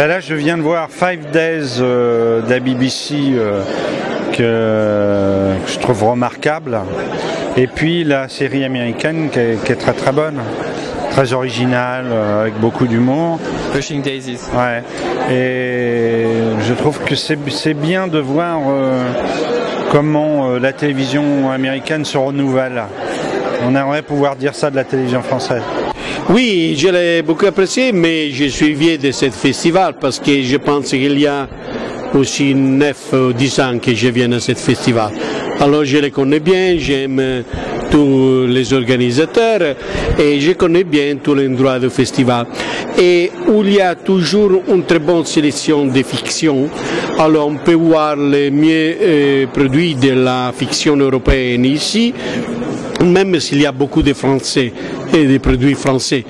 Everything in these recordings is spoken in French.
Ben là, je viens de voir Five Days euh, de la BBC euh, que, je trouve remarquable. Et puis la série américaine qui est, très très bonne, très originale, euh, avec beaucoup d'humour. Pushing Daisies. Ouais. Et je trouve que c'est bien de voir comment la télévision américaine se renouvelle. On aimerait pouvoir dire ça de la télévision française. Oui, je l'ai beaucoup apprécié, mais je suis vieux de ce festival parce que je pense qu'il y a aussi 9 ou 10 ans que je viens à ce festival. Alors je le connais bien, j'aime tous les organisateurs et je connais bien tout l'endroit du festival. Et où il y a toujours une très bonne sélection de fiction, alors on peut voir les mieux euh, produits de la fiction européenne ici, même s'il y a beaucoup de Français et des produits français.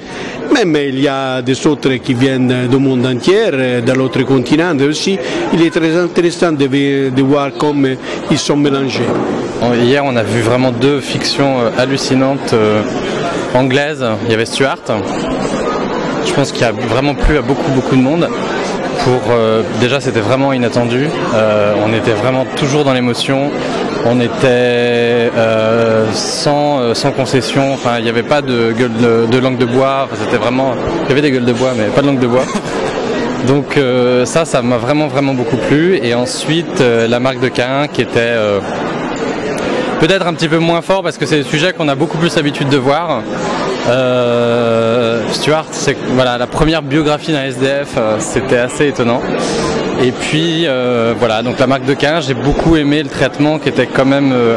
Même il y a des autres qui viennent du monde entier, de l'autre continent aussi. Il est très intéressant de, voir comment ils sont mélangés. Hier, on a vu vraiment deux fictions euh, hallucinantes euh, anglaises. Il y avait Stuart. Je pense qu'il a vraiment plu à beaucoup, beaucoup de monde. Pour, euh, déjà, c'était vraiment inattendu. on était vraiment toujours dans l'émotion on était euh, sans, euh, sans concession, enfin il n'y avait pas de gueule de, langue de bois, c'était vraiment. Il y avait des gueules de bois mais pas de langue de bois. Donc euh, ça, ça m'a vraiment vraiment beaucoup plu. Et ensuite la marque de Cain qui était peut-être un petit peu moins fort parce que c'est des sujets qu'on a beaucoup plus l'habitude de voir. Stuart, c'est voilà la première biographie d'un SDF, c'était assez étonnant. Et puis euh, voilà, donc la marque de Cain, j'ai beaucoup aimé le traitement qui était quand même. Euh,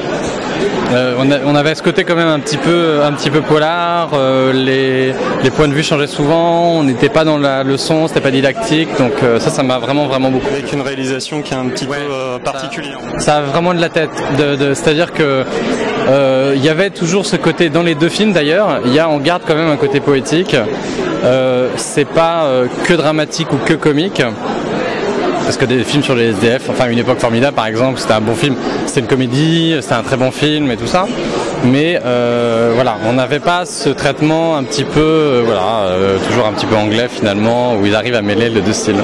euh, on, avait ce côté quand même un petit peu, un petit peu polar. les, points de vue changeaient souvent. On n'était pas dans la leçon, c'était pas didactique. Donc ça, ça m'a vraiment, vraiment beaucoup. Avec une réalisation qui est un petit peu particulière. Ça, a vraiment de la tête. C'est-à-dire que il y avait toujours ce côté dans les deux films d'ailleurs. Il y a, on garde quand même un côté poétique. c'est pas que dramatique ou que comique parce que des films sur les SDF, enfin une époque formidable par exemple, c'était un bon film, c'était une comédie, c'était un très bon film et tout ça. Mais euh, voilà, on n'avait pas ce traitement un petit peu, euh, voilà, euh, toujours un petit peu anglais finalement, où ils arrivent à mêler les deux styles.